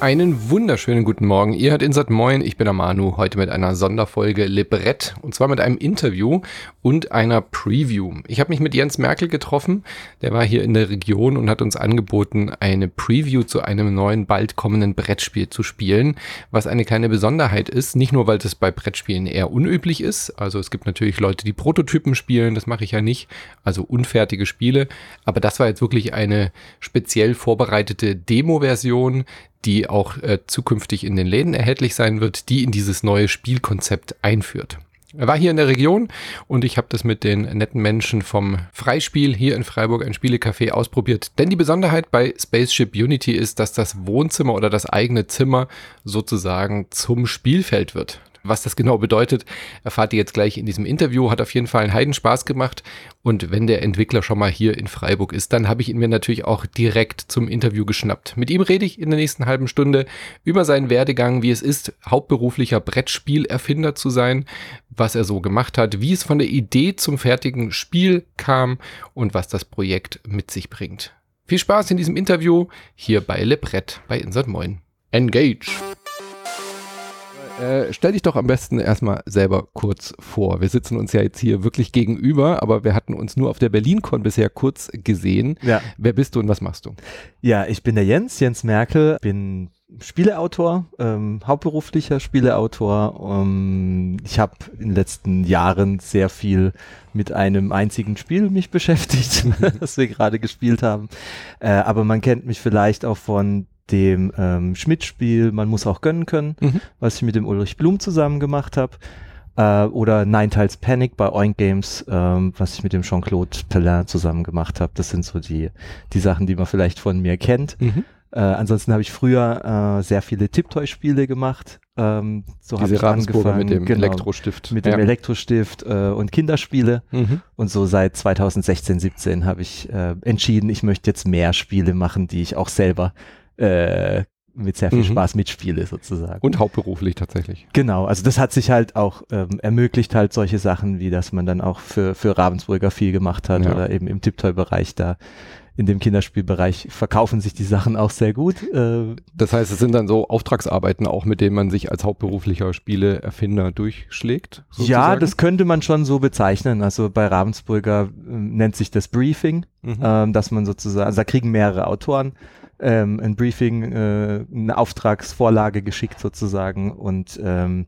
Einen wunderschönen guten Morgen. Ihr hört Insert Moin, ich bin der Manu, heute mit einer Sonderfolge Librett und zwar mit einem Interview und einer Preview. Ich habe mich mit Jens Merkel getroffen, der war hier in der Region und hat uns angeboten, eine Preview zu einem neuen, bald kommenden Brettspiel zu spielen, was eine kleine Besonderheit ist, nicht nur, weil das bei Brettspielen eher unüblich ist, also es gibt natürlich Leute, die Prototypen spielen, das mache ich ja nicht, also unfertige Spiele, aber das war jetzt wirklich eine speziell vorbereitete Demo-Version, die auch äh, zukünftig in den Läden erhältlich sein wird, die in dieses neue Spielkonzept einführt. Er war hier in der Region und ich habe das mit den netten Menschen vom Freispiel hier in Freiburg, ein Spielecafé, ausprobiert. Denn die Besonderheit bei Spaceship Unity ist, dass das Wohnzimmer oder das eigene Zimmer sozusagen zum Spielfeld wird. Was das genau bedeutet, erfahrt ihr jetzt gleich in diesem Interview. Hat auf jeden Fall einen Heidenspaß gemacht. Und wenn der Entwickler schon mal hier in Freiburg ist, dann habe ich ihn mir natürlich auch direkt zum Interview geschnappt. Mit ihm rede ich in der nächsten halben Stunde über seinen Werdegang, wie es ist, hauptberuflicher Brettspielerfinder zu sein, was er so gemacht hat, wie es von der Idee zum fertigen Spiel kam und was das Projekt mit sich bringt. Viel Spaß in diesem Interview hier bei Le Brett bei Insert Moin. Engage! Äh, stell dich doch am besten erstmal selber kurz vor. Wir sitzen uns ja jetzt hier wirklich gegenüber, aber wir hatten uns nur auf der BerlinCon bisher kurz gesehen. Ja. Wer bist du und was machst du? Ja, ich bin der Jens, Jens Merkel, bin Spieleautor, ähm, hauptberuflicher Spieleautor. Ähm, ich habe in den letzten Jahren sehr viel mit einem einzigen Spiel mich beschäftigt, das wir gerade gespielt haben. Äh, aber man kennt mich vielleicht auch von dem ähm, Schmidt-Spiel Man muss auch gönnen können, Mhm. was ich mit dem Ulrich Blum zusammen gemacht habe. Äh, oder Nine Tiles Panic bei Oink Games, ähm, was ich mit dem Jean-Claude Pellin zusammen gemacht habe. Das sind so die, die Sachen, die man vielleicht von mir kennt. Mhm. Äh, ansonsten habe ich früher äh, sehr viele Tiptoy-Spiele gemacht. Ähm, so habe ich angefangen mit dem genau, Elektrostift. mit dem Ja. Elektrostift äh, und Kinderspiele. Mhm. Und so seit 2016, 17 habe ich äh, entschieden, ich möchte jetzt mehr Spiele machen, die ich auch selber äh, mit sehr viel Mhm. Spaß mitspiele sozusagen. Und hauptberuflich tatsächlich. Genau, also das hat sich halt auch ähm, ermöglicht, halt solche Sachen, wie dass man dann auch für, für Ravensburger viel gemacht hat Ja. oder eben im Tiptoy-Bereich da. In dem Kinderspielbereich verkaufen sich die Sachen auch sehr gut. Äh, Das heißt, es sind dann so Auftragsarbeiten auch, mit denen man sich als hauptberuflicher Spieleerfinder durchschlägt? ja, sozusagen? das könnte man schon so bezeichnen. Also bei Ravensburger ähm, nennt sich das Briefing, Mhm. ähm, dass man sozusagen, also da kriegen mehrere Autoren ähm, ein Briefing, äh, eine Auftragsvorlage geschickt sozusagen und ähm,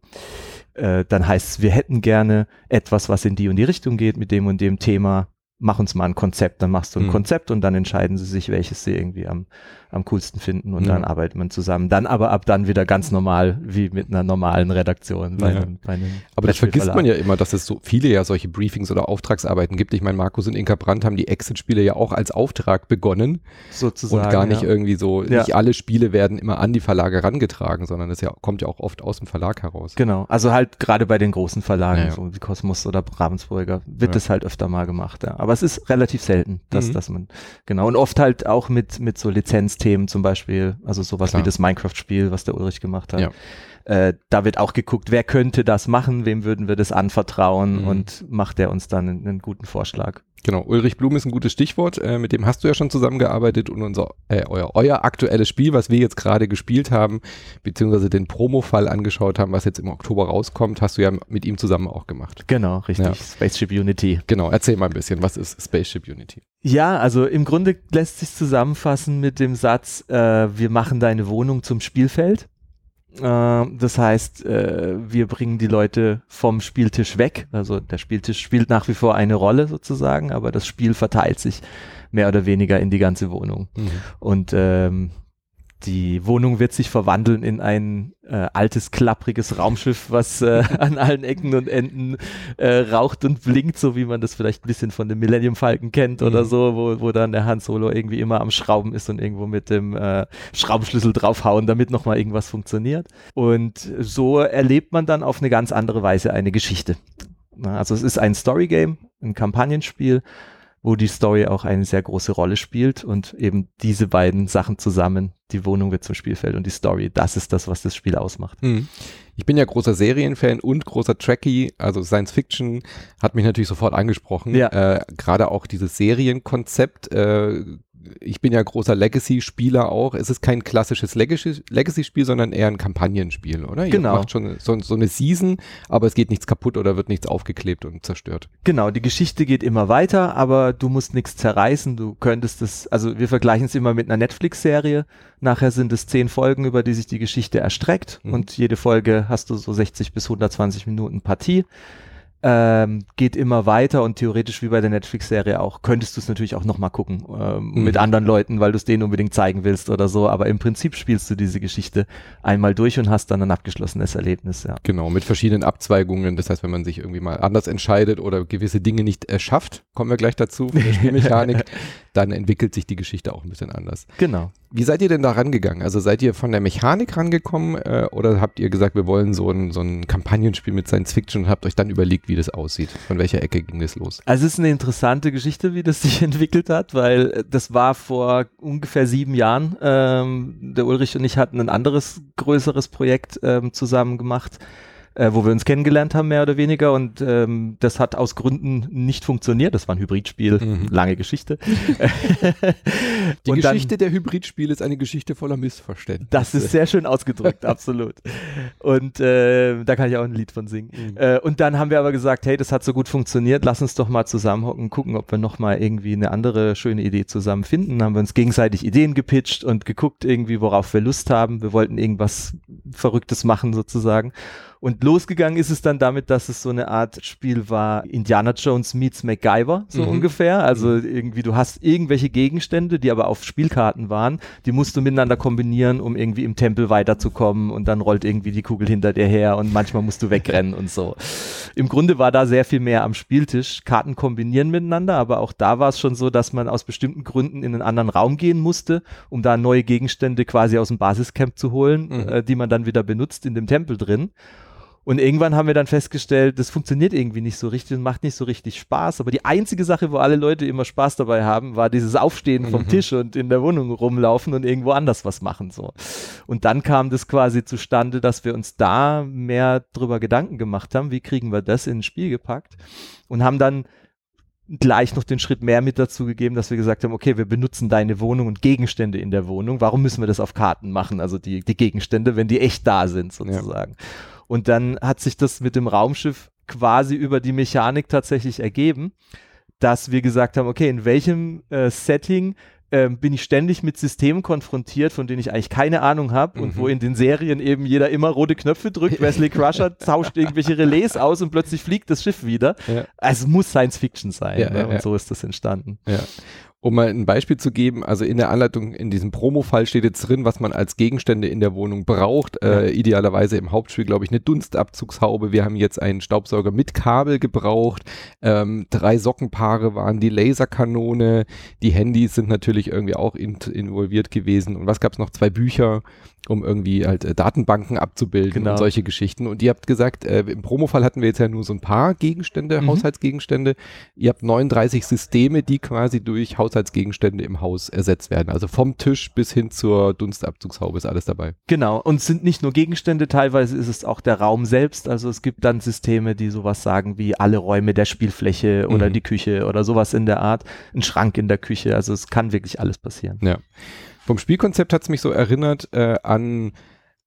äh, dann heißt es, wir hätten gerne etwas, was in die und die Richtung geht mit dem und dem Thema. Mach uns mal ein Konzept, dann machst du ein Mhm. Konzept und dann entscheiden sie sich, welches sie irgendwie am, am coolsten finden und Ja. dann arbeitet man zusammen. Dann aber ab dann wieder ganz normal, wie mit einer normalen Redaktion bei, Ja. einem, bei einem Aber das vergisst man ja immer, dass es so viele ja solche Briefings oder Auftragsarbeiten gibt. Ich meine, Markus und Inka Brandt haben die Exit-Spiele ja auch als Auftrag begonnen sozusagen. und gar nicht ja. irgendwie so, nicht alle Spiele werden immer an die Verlage herangetragen, sondern das ja, kommt ja auch oft aus dem Verlag heraus. Genau, also halt gerade bei den großen Verlagen, so wie Kosmos oder Ravensburger, wird das halt öfter mal gemacht. Aber es ist relativ selten, dass, Mhm. dass man, genau, und oft halt auch mit, mit so Lizenzthemen zum Beispiel, also sowas Klar. wie das Minecraft-Spiel, was der Ulrich gemacht hat. Ja. Äh, da wird auch geguckt, wer könnte das machen, wem würden wir das anvertrauen Mhm. und macht der uns dann einen, einen guten Vorschlag. Genau, Ulrich Blum ist ein gutes Stichwort, äh, mit dem hast du ja schon zusammengearbeitet und unser, äh, euer, euer aktuelles Spiel, was wir jetzt gerade gespielt haben, beziehungsweise den Promo-Fall angeschaut haben, was jetzt im Oktober rauskommt, hast du ja mit ihm zusammen auch gemacht. Genau, richtig, Ja. Spaceship Unity. Genau, erzähl mal ein bisschen, was ist Spaceship Unity? Ja, also im Grunde lässt sich zusammenfassen mit dem Satz, äh, wir machen deine Wohnung zum Spielfeld. Äh, das heißt, äh, wir bringen die Leute vom Spieltisch weg. Also der Spieltisch spielt nach wie vor eine Rolle sozusagen, aber das Spiel verteilt sich mehr oder weniger in die ganze Wohnung. Und ähm, die Wohnung wird sich verwandeln in ein äh, altes, klappriges Raumschiff, was äh, an allen Ecken und Enden äh, raucht und blinkt, so wie man das vielleicht ein bisschen von dem Millennium Falcon kennt oder Mhm. so, wo, wo dann der Han Solo irgendwie immer am Schrauben ist und irgendwo mit dem äh, Schraubenschlüssel draufhauen, damit nochmal irgendwas funktioniert. Und so erlebt man dann auf eine ganz andere Weise eine Geschichte. Also es ist ein Storygame, ein Kampagnenspiel, wo die Story auch eine sehr große Rolle spielt und eben diese beiden Sachen zusammen, die Wohnung wird zum Spielfeld und die Story, das ist das, was das Spiel ausmacht. Mhm. Ich bin ja großer Serienfan und großer Trekkie, also Science Fiction hat mich natürlich sofort angesprochen. Ja. Äh, Gerade auch dieses Serienkonzept. Äh, ich bin ja großer Legacy-Spieler auch. Es ist kein klassisches Legacy-Spiel, sondern eher ein Kampagnenspiel, oder? Genau. Ihr macht schon so, so, eine Season, aber es geht nichts kaputt oder wird nichts aufgeklebt und zerstört. Genau, die Geschichte geht immer weiter, aber du musst nichts zerreißen. Du könntest es, also wir vergleichen es immer mit einer Netflix-Serie. Nachher sind es zehn Folgen, über die sich die Geschichte erstreckt mhm. und jede Folge hast du so 60 bis 120 Minuten Partie ähm, geht immer weiter und theoretisch wie bei der Netflix-Serie auch, könntest du es natürlich auch nochmal gucken ähm, mhm. mit anderen Leuten, weil du es denen unbedingt zeigen willst oder so, aber im Prinzip spielst du diese Geschichte einmal durch und hast dann ein abgeschlossenes Erlebnis, ja. Genau, mit verschiedenen Abzweigungen, das heißt, wenn man sich irgendwie mal anders entscheidet oder gewisse Dinge nicht erschafft, kommen wir gleich dazu, von der Spielmechanik, dann entwickelt sich die Geschichte auch ein bisschen anders. Genau. Wie seid ihr denn da rangegangen? Also seid ihr von der Mechanik rangekommen äh, oder habt ihr gesagt, wir wollen so ein, so ein Kampagnenspiel mit Science Fiction und habt euch dann überlegt, wie das aussieht? Von welcher Ecke ging das los? Also es ist eine interessante Geschichte, wie das sich entwickelt hat, weil äh, das war vor ungefähr sieben Jahren. Ähm, der Ulrich und ich hatten ein anderes größeres Projekt ähm, zusammen gemacht äh, wo wir uns kennengelernt haben, mehr oder weniger. Und ähm, das hat aus Gründen nicht funktioniert. Das war ein Hybridspiel, mhm. lange Geschichte. Die und Geschichte dann, der Hybridspiele ist eine Geschichte voller Missverständnisse. Das ist sehr schön ausgedrückt, absolut. Und äh, da kann ich auch ein Lied von singen. Mhm. Äh, und dann haben wir aber gesagt, hey, das hat so gut funktioniert, lass uns doch mal zusammenhocken, gucken, ob wir nochmal irgendwie eine andere schöne Idee zusammen finden. Dann haben wir uns gegenseitig Ideen gepitcht und geguckt irgendwie, worauf wir Lust haben. Wir wollten irgendwas Verrücktes machen sozusagen. Und losgegangen ist es dann damit, dass es so eine Art Spiel war, Indiana Jones meets MacGyver, so mhm. ungefähr. Also mhm. irgendwie, du hast irgendwelche Gegenstände, die aber auf Spielkarten waren, die musst du miteinander kombinieren, um irgendwie im Tempel weiterzukommen und dann rollt irgendwie die Kugel hinter dir her und manchmal musst du wegrennen und so. Im Grunde war da sehr viel mehr am Spieltisch. Karten kombinieren miteinander, aber auch da war es schon so, dass man aus bestimmten Gründen in einen anderen Raum gehen musste, um da neue Gegenstände quasi aus dem Basiscamp zu holen, mhm. äh, die man dann wieder benutzt in dem Tempel drin. Und irgendwann haben wir dann festgestellt, das funktioniert irgendwie nicht so richtig und macht nicht so richtig Spaß. Aber die einzige Sache, wo alle Leute immer Spaß dabei haben, war dieses Aufstehen vom mhm. Tisch und in der Wohnung rumlaufen und irgendwo anders was machen. So. Und dann kam das quasi zustande, dass wir uns da mehr drüber Gedanken gemacht haben, wie kriegen wir das in ein Spiel gepackt und haben dann gleich noch den Schritt mehr mit dazu gegeben, dass wir gesagt haben, okay, wir benutzen deine Wohnung und Gegenstände in der Wohnung. Warum müssen wir das auf Karten machen? Also die, die Gegenstände, wenn die echt da sind, sozusagen. Ja. Und dann hat sich das mit dem Raumschiff quasi über die Mechanik tatsächlich ergeben, dass wir gesagt haben, okay, in welchem äh, Setting ähm, bin ich ständig mit Systemen konfrontiert, von denen ich eigentlich keine Ahnung habe mhm. und wo mhm. in den Serien eben jeder immer rote Knöpfe drückt. Wesley Crusher tauscht irgendwelche Relais aus und plötzlich fliegt das Schiff wieder. Ja. Also muss Science Fiction sein. Ja, ne? ja, und so ist das entstanden. Um mal ein Beispiel zu geben, also in der Anleitung, in diesem Promo-Fall steht jetzt drin, was man als Gegenstände in der Wohnung braucht. Ja. Äh, idealerweise im Hauptspiel, glaube ich, eine Dunstabzugshaube. Wir haben jetzt einen Staubsauger mit Kabel gebraucht. Ähm, drei Sockenpaare waren die Laserkanone. Die Handys sind natürlich irgendwie auch in, involviert gewesen. Und was gab es noch? Zwei Bücher um irgendwie halt äh, Datenbanken abzubilden genau. und solche Geschichten. Und ihr habt gesagt, äh, im Promo-Fall hatten wir jetzt ja nur so ein paar Gegenstände, mhm. Haushaltsgegenstände. Ihr habt 39 Systeme, die quasi durch Haushaltsgegenstände im Haus ersetzt werden. Also vom Tisch bis hin zur Dunstabzugshaube ist alles dabei. Genau. Und es sind nicht nur Gegenstände, teilweise ist es auch der Raum selbst. Also es gibt dann Systeme, die sowas sagen wie alle Räume der Spielfläche oder mhm. die Küche oder sowas in der Art. Ein Schrank in der Küche. Also es kann wirklich alles passieren. Ja. Vom Spielkonzept hat es mich so erinnert äh, an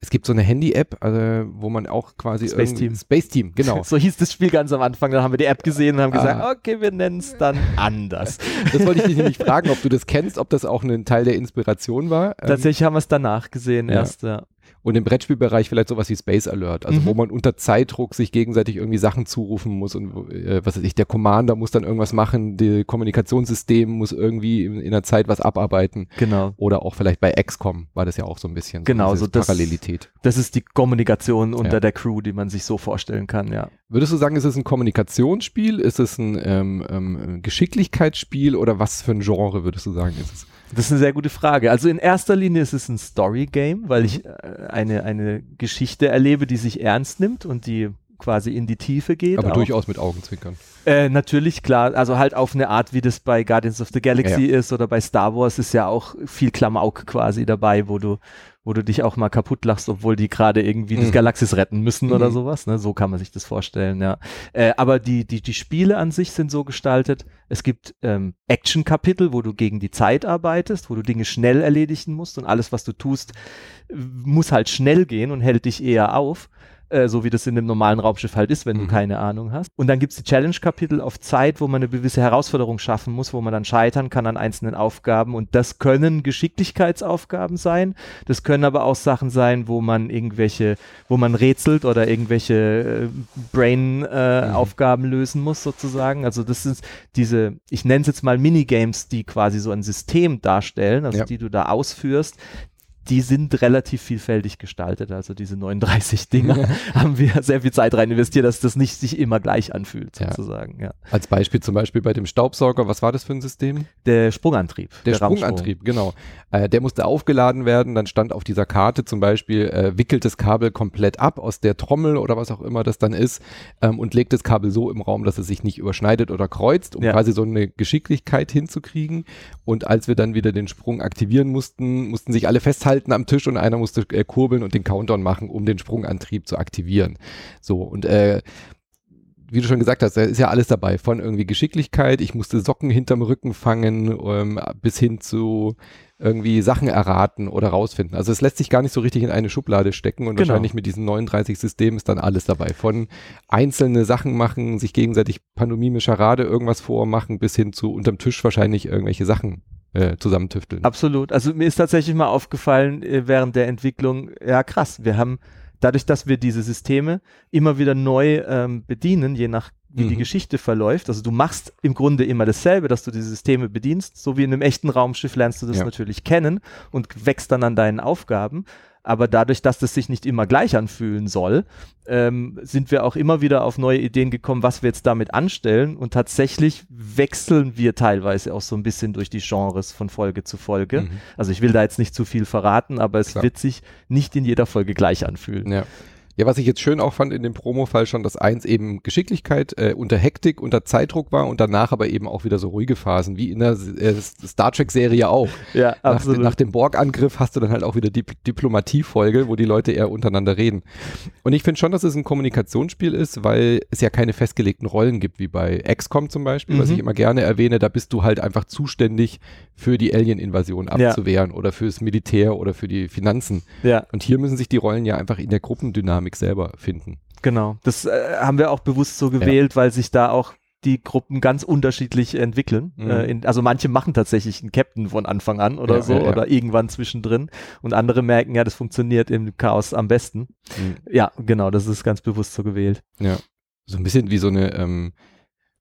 es gibt so eine Handy-App, also, wo man auch quasi Space Team. Space Team, genau. so hieß das Spiel ganz am Anfang. Dann haben wir die App gesehen und haben ah. gesagt, okay, wir nennen es dann anders. Das wollte ich dich nämlich fragen, ob du das kennst, ob das auch ein Teil der Inspiration war. Tatsächlich ähm, haben wir es danach gesehen ja. erst, ja. Und im Brettspielbereich vielleicht sowas wie Space Alert, also mhm. wo man unter Zeitdruck sich gegenseitig irgendwie Sachen zurufen muss und äh, was weiß ich, der Commander muss dann irgendwas machen, die Kommunikationssystem muss irgendwie in, in der Zeit was abarbeiten. Genau. Oder auch vielleicht bei XCOM war das ja auch so ein bisschen. Genau, so das, Parallelität. Das ist die Kommunikation unter ja. der Crew, die man sich so vorstellen kann, ja. Würdest du sagen, ist es ein Kommunikationsspiel, ist es ein ähm, ähm, Geschicklichkeitsspiel oder was für ein Genre würdest du sagen ist es? Das ist eine sehr gute Frage. Also in erster Linie ist es ein Story-Game, weil ich äh, eine, eine Geschichte erlebe, die sich ernst nimmt und die quasi in die Tiefe geht. Aber auch. durchaus mit Augenzwinkern. Äh, natürlich, klar. Also halt auf eine Art, wie das bei Guardians of the Galaxy ja. ist oder bei Star Wars ist ja auch viel Klamauk quasi dabei, wo du wo du dich auch mal kaputt lachst, obwohl die gerade irgendwie mhm. das Galaxis retten müssen mhm. oder sowas. Ne? So kann man sich das vorstellen, ja. Äh, aber die, die, die Spiele an sich sind so gestaltet. Es gibt ähm, Action-Kapitel, wo du gegen die Zeit arbeitest, wo du Dinge schnell erledigen musst und alles, was du tust, muss halt schnell gehen und hält dich eher auf. Äh, so wie das in einem normalen Raumschiff halt ist, wenn mhm. du keine Ahnung hast. Und dann gibt es die Challenge-Kapitel auf Zeit, wo man eine gewisse Herausforderung schaffen muss, wo man dann scheitern kann an einzelnen Aufgaben. Und das können Geschicklichkeitsaufgaben sein. Das können aber auch Sachen sein, wo man irgendwelche, wo man rätselt oder irgendwelche äh, Brain-Aufgaben äh, mhm. lösen muss, sozusagen. Also das sind diese, ich nenne es jetzt mal Minigames, die quasi so ein System darstellen, also ja. die du da ausführst, die sind relativ vielfältig gestaltet. Also diese 39 Dinger haben wir sehr viel Zeit rein investiert, dass das nicht sich immer gleich anfühlt, sozusagen. Ja. Als Beispiel zum Beispiel bei dem Staubsauger, was war das für ein System? Der Sprungantrieb. Der, der Sprungantrieb, genau. Äh, der musste aufgeladen werden, dann stand auf dieser Karte zum Beispiel, äh, wickelt das Kabel komplett ab aus der Trommel oder was auch immer das dann ist ähm, und legt das Kabel so im Raum, dass es sich nicht überschneidet oder kreuzt, um ja. quasi so eine Geschicklichkeit hinzukriegen. Und als wir dann wieder den Sprung aktivieren mussten, mussten sich alle festhalten, festhalten am Tisch und einer musste äh, kurbeln und den Countdown machen, um den Sprungantrieb zu aktivieren. So, und äh, wie du schon gesagt hast, da ist ja alles dabei. Von irgendwie Geschicklichkeit, ich musste Socken hinterm Rücken fangen, ähm, bis hin zu irgendwie Sachen erraten oder rausfinden. Also es lässt sich gar nicht so richtig in eine Schublade stecken und genau. wahrscheinlich mit diesen 39 Systemen ist dann alles dabei. Von einzelne Sachen machen, sich gegenseitig Pandomime, Scharade irgendwas vormachen, bis hin zu unterm Tisch wahrscheinlich irgendwelche Sachen äh, zusammentüfteln. Absolut. Also mir ist tatsächlich mal aufgefallen äh, während der Entwicklung, ja krass, wir haben dadurch, dass wir diese Systeme immer wieder neu ähm, bedienen, je nach wie mhm. die Geschichte verläuft. Also du machst im Grunde immer dasselbe, dass du diese Systeme bedienst. So wie in einem echten Raumschiff lernst du das ja. natürlich kennen und wächst dann an deinen Aufgaben. Aber dadurch, dass das sich nicht immer gleich anfühlen soll, ähm, sind wir auch immer wieder auf neue Ideen gekommen, was wir jetzt damit anstellen. Und tatsächlich wechseln wir teilweise auch so ein bisschen durch die Genres von Folge zu Folge. Mhm. Also ich will da jetzt nicht zu viel verraten, aber es Klar. wird sich nicht in jeder Folge gleich anfühlen. Ja. Ja, was ich jetzt schön auch fand in dem Promo-Fall schon, dass eins eben Geschicklichkeit äh, unter Hektik, unter Zeitdruck war und danach aber eben auch wieder so ruhige Phasen, wie in der äh, Star Trek-Serie auch. Ja, absolut. Nach, nach dem Borg-Angriff hast du dann halt auch wieder die Diplomatie-Folge, wo die Leute eher untereinander reden. Und ich finde schon, dass es ein Kommunikationsspiel ist, weil es ja keine festgelegten Rollen gibt, wie bei XCOM zum Beispiel, mhm. was ich immer gerne erwähne. Da bist du halt einfach zuständig für die Alien-Invasion abzuwehren ja. oder fürs Militär oder für die Finanzen. Ja. Und hier müssen sich die Rollen ja einfach in der Gruppendynamik Dynamik selber finden. Genau, das äh, haben wir auch bewusst so gewählt, ja. weil sich da auch die Gruppen ganz unterschiedlich entwickeln. Mhm. Äh, in, also manche machen tatsächlich einen Captain von Anfang an oder ja, so ja, oder irgendwann zwischendrin und andere merken, ja, das funktioniert im Chaos am besten. Mhm. Ja, genau, das ist ganz bewusst so gewählt. Ja, so ein bisschen wie so eine ähm,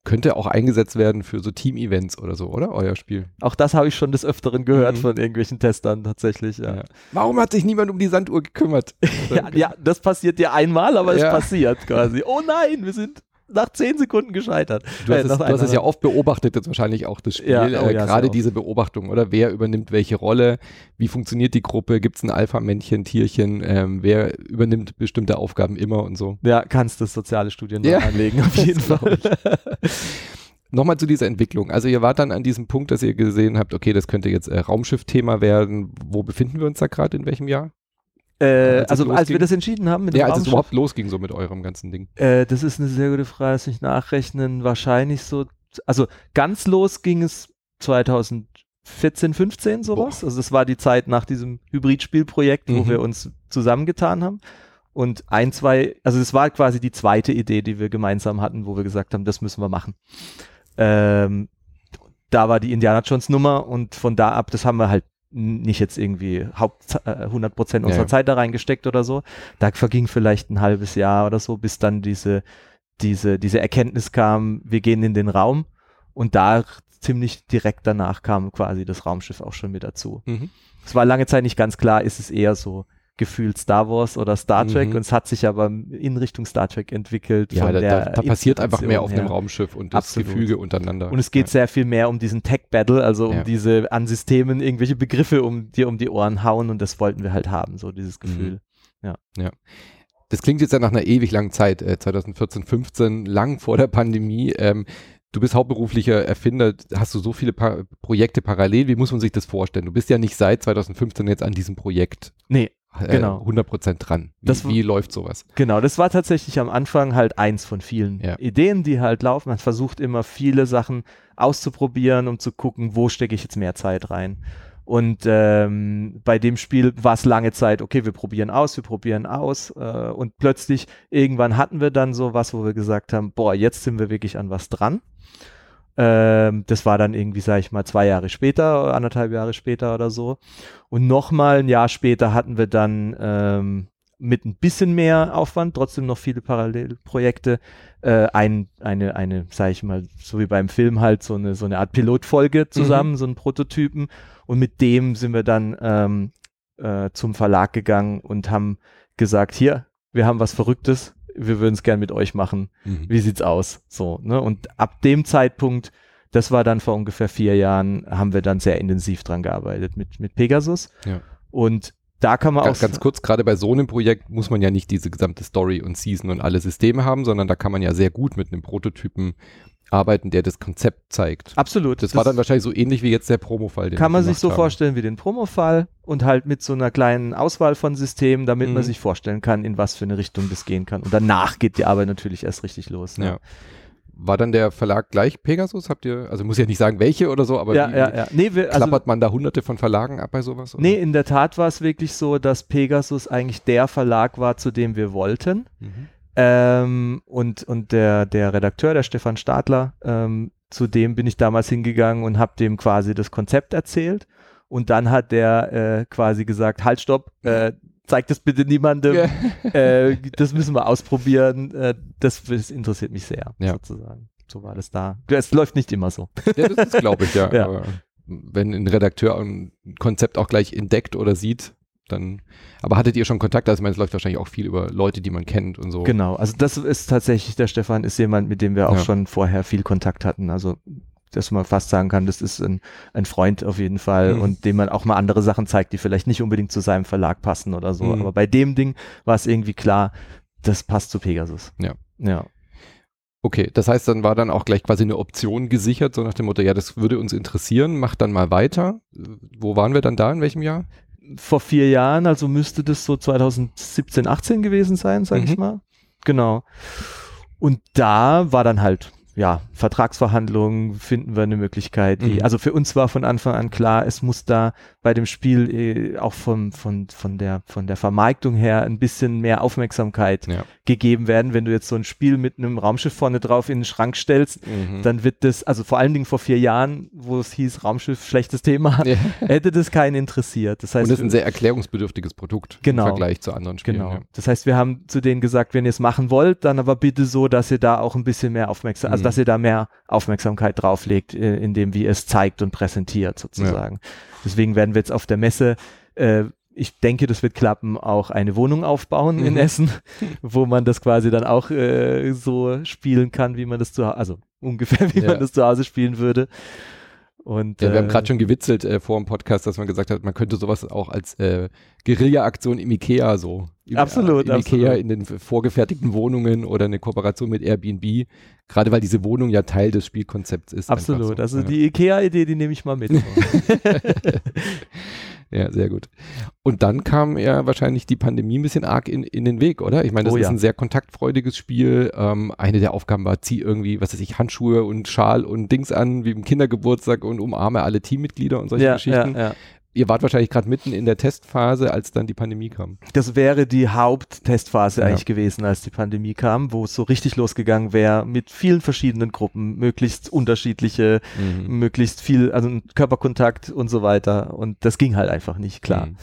könnte auch eingesetzt werden für so Team-Events oder so, oder? Euer Spiel. Auch das habe ich schon des Öfteren gehört mhm. von irgendwelchen Testern tatsächlich. Ja. Ja. Warum hat sich niemand um die Sanduhr gekümmert? ja, ja, das passiert ja einmal, aber es passiert quasi. Oh nein, wir sind nach zehn Sekunden gescheitert. Du hast, äh, es, du hast es, ja oft beobachtet, jetzt wahrscheinlich auch das Spiel. Ja, oh, äh, ja, Gerade diese Beobachtung, oder? Wer übernimmt welche Rolle? Wie funktioniert die Gruppe? Gibt es ein Alpha-Männchen, Tierchen? Ähm, wer übernimmt bestimmte Aufgaben immer und so? Ja, kannst du soziale Studien ja. anlegen, auf jeden Fall. Nochmal zu dieser Entwicklung. Also ihr wart dann an diesem Punkt, dass ihr gesehen habt, okay, das könnte jetzt äh, Raumschiff-Thema werden. Wo befinden wir uns da gerade? In welchem Jahr? Äh, als also als wir das entschieden haben mit Ja, als es überhaupt losging so mit eurem ganzen Ding. Äh, das ist eine sehr gute Frage, dass ich nachrechnen. Wahrscheinlich so, also ganz los ging es 2014, 15 sowas. Boah. Also das war die Zeit nach diesem Hybridspielprojekt, wo mhm. wir uns zusammengetan haben. Und ein, zwei, also das war quasi die zweite Idee, die wir gemeinsam hatten, wo wir gesagt haben, das müssen wir machen. Ähm, da war die Indiana Jones Nummer und von da ab, das haben wir halt nicht jetzt irgendwie Haupt äh, 100 Prozent unserer ja. Zeit da reingesteckt oder so. Da verging vielleicht ein halbes Jahr oder so, bis dann diese, diese, diese Erkenntnis kam, wir gehen in den Raum und da ziemlich direkt danach kam quasi das Raumschiff auch schon mit dazu. Mhm. Es war lange Zeit nicht ganz klar, ist es eher so gefühlt Star Wars oder Star Trek mhm. und es hat sich aber in Richtung Star Trek entwickelt. Ja, da, da, da passiert einfach mehr auf dem Raumschiff und das Absolut. Gefüge untereinander. Und es geht ja. sehr viel mehr um diesen Tech-Battle, also um ja. diese an Systemen irgendwelche Begriffe um dir um die Ohren hauen und das wollten wir halt haben, so dieses mhm. Gefühl. Mhm. Ja. ja. Das klingt jetzt ja nach einer ewig langen Zeit, äh, 2014, 15, lang vor der Pandemie. Ähm, du bist hauptberuflicher Erfinder, hast du so viele pa Projekte parallel, wie muss man sich das vorstellen? Du bist ja nicht seit 2015 jetzt an diesem Projekt. Nee, Genau. 100% dran. Wie, Das wie läuft sowas? Genau, das war tatsächlich am Anfang halt eins von vielen Ja. Ideen, die halt laufen. Man versucht immer viele Sachen auszuprobieren, um zu gucken, wo stecke ich jetzt mehr Zeit rein. Und ähm, bei dem Spiel war es lange Zeit, okay, wir probieren aus, wir probieren aus. Äh, und plötzlich, irgendwann hatten wir dann so was, wo wir gesagt haben, boah, jetzt sind wir wirklich an was dran. Ähm, das war dann irgendwie, sag ich mal, zwei Jahre später, anderthalb Jahre später oder so. Und nochmal ein Jahr später hatten wir dann ähm, mit ein bisschen mehr Aufwand, trotzdem noch viele Parallelprojekte, äh, ein, eine, eine, sag ich mal, so wie beim Film halt, so eine, so eine Art Pilotfolge zusammen, so einen Prototypen. Und mit dem sind wir dann ähm, äh, zum Verlag gegangen und haben gesagt, hier, wir haben was Verrücktes, wir würden es gern mit euch machen Mhm. wie sieht's aus? So, ne? Und ab dem Zeitpunkt, das war dann vor ungefähr vier Jahren, haben wir dann sehr intensiv dran gearbeitet mit, mit Pegasus. Ja. Und da kann man Ganz, auch. ganz kurz, gerade bei so einem Projekt muss man ja nicht diese gesamte Story und Season und alle Systeme haben, sondern da kann man ja sehr gut mit einem Prototypen arbeiten, der das Konzept zeigt. Absolut. Das, war dann wahrscheinlich so ähnlich wie jetzt der Promo-Fall. kann man sich so haben. vorstellen wie den Promo-Fall und halt mit so einer kleinen Auswahl von Systemen, damit Mhm. man sich vorstellen kann, in was für eine Richtung das gehen kann. Und danach geht die Arbeit natürlich erst richtig los. Ne? Ja. War dann der Verlag gleich Pegasus? Habt ihr, also muss ja nicht sagen welche oder so, aber ja, wie, ja, ja. Nee, wir, also, klappert man da hunderte von Verlagen ab bei sowas? Oder? nee, in der Tat war es wirklich so, dass Pegasus eigentlich der Verlag war, zu dem wir wollten. Mhm. Ähm, und und der, der Redakteur, der Stefan Stadler, ähm, zu dem bin ich damals hingegangen und habe dem quasi das Konzept erzählt. Und dann hat der äh, quasi gesagt, halt, stopp, äh, zeig das bitte niemandem. Ja. Äh, das müssen wir ausprobieren. Äh, das, das interessiert mich sehr, Ja. sozusagen. So war das da. Es läuft nicht immer so. Ja, das ist, glaube ich, ja. Ja. Aber wenn ein Redakteur ein Konzept auch gleich entdeckt oder sieht, dann. Aber hattet ihr schon Kontakt? Also, ich meine, es läuft wahrscheinlich auch viel über Leute, die man kennt und so. Genau, also das ist tatsächlich, der Stefan ist jemand, mit dem wir auch Ja. schon vorher viel Kontakt hatten. Also dass man fast sagen kann, das ist ein, ein Freund auf jeden Fall Mhm. und dem man auch mal andere Sachen zeigt, die vielleicht nicht unbedingt zu seinem Verlag passen oder so. Mhm. Aber bei dem Ding war es irgendwie klar, das passt zu Pegasus. Ja. Ja. Okay, das heißt, dann war dann auch gleich quasi eine Option gesichert, so nach dem Motto, ja, das würde uns interessieren, macht dann mal weiter. Wo waren wir dann da, in welchem Jahr? Vor vier Jahren, also müsste das so 2017, 18 gewesen sein, sag ich Mhm. mal. Genau. Und da war dann halt, ja, Vertragsverhandlungen, finden wir eine Möglichkeit. Mhm. Also für uns war von Anfang an klar, es muss da bei dem Spiel äh, auch von, von, von, der, von der Vermarktung her ein bisschen mehr Aufmerksamkeit Ja. gegeben werden. Wenn du jetzt so ein Spiel mit einem Raumschiff vorne drauf in den Schrank stellst, Mhm. dann wird das, also vor allen Dingen vor vier Jahren, wo es hieß, Raumschiff, schlechtes Thema, Ja. hätte das keinen interessiert. Das heißt, Und das ist ein sehr erklärungsbedürftiges Produkt Genau. im Vergleich zu anderen Spielen. Genau. Ja. Das heißt, wir haben zu denen gesagt, wenn ihr es machen wollt, dann aber bitte so, dass ihr da auch ein bisschen mehr Aufmerksamkeit, also. Dass ihr da mehr Aufmerksamkeit drauflegt, äh, indem wie ihr es zeigt und präsentiert sozusagen. Deswegen werden wir jetzt auf der Messe, äh, ich denke, das wird klappen, auch eine Wohnung aufbauen in Mhm. Essen, wo man das quasi dann auch äh, so spielen kann, wie man das zu Hause, also ungefähr wie Ja. man das zu Hause spielen würde. Und Ja, wir haben äh, gerade schon gewitzelt äh, vor dem Podcast, dass man gesagt hat, man könnte sowas auch als äh, Guerilla-Aktion im Ikea so. Im, Absolut, Im Ikea absolut. in den vorgefertigten Wohnungen oder eine Kooperation mit Airbnb. Gerade weil diese Wohnung ja Teil des Spielkonzepts ist. Absolut. So. Also ja. die IKEA-Idee, die nehme ich mal mit. ja, sehr gut. Und dann kam ja wahrscheinlich die Pandemie ein bisschen arg in, in den Weg, oder? Ich meine, das Oh ist ja. ein sehr kontaktfreudiges Spiel. Ähm, eine der Aufgaben war, zieh irgendwie, was weiß ich, Handschuhe und Schal und Dings an, wie im Kindergeburtstag und umarme alle Teammitglieder und solche ja, Geschichten. ja. Ihr wart wahrscheinlich gerade mitten in der Testphase, als dann die Pandemie kam. Das wäre die Haupttestphase Ja. eigentlich gewesen, als die Pandemie kam, wo es so richtig losgegangen wäre mit vielen verschiedenen Gruppen, möglichst unterschiedliche, Mhm. möglichst viel, also Körperkontakt und so weiter. Und das ging halt einfach nicht, klar. Mhm.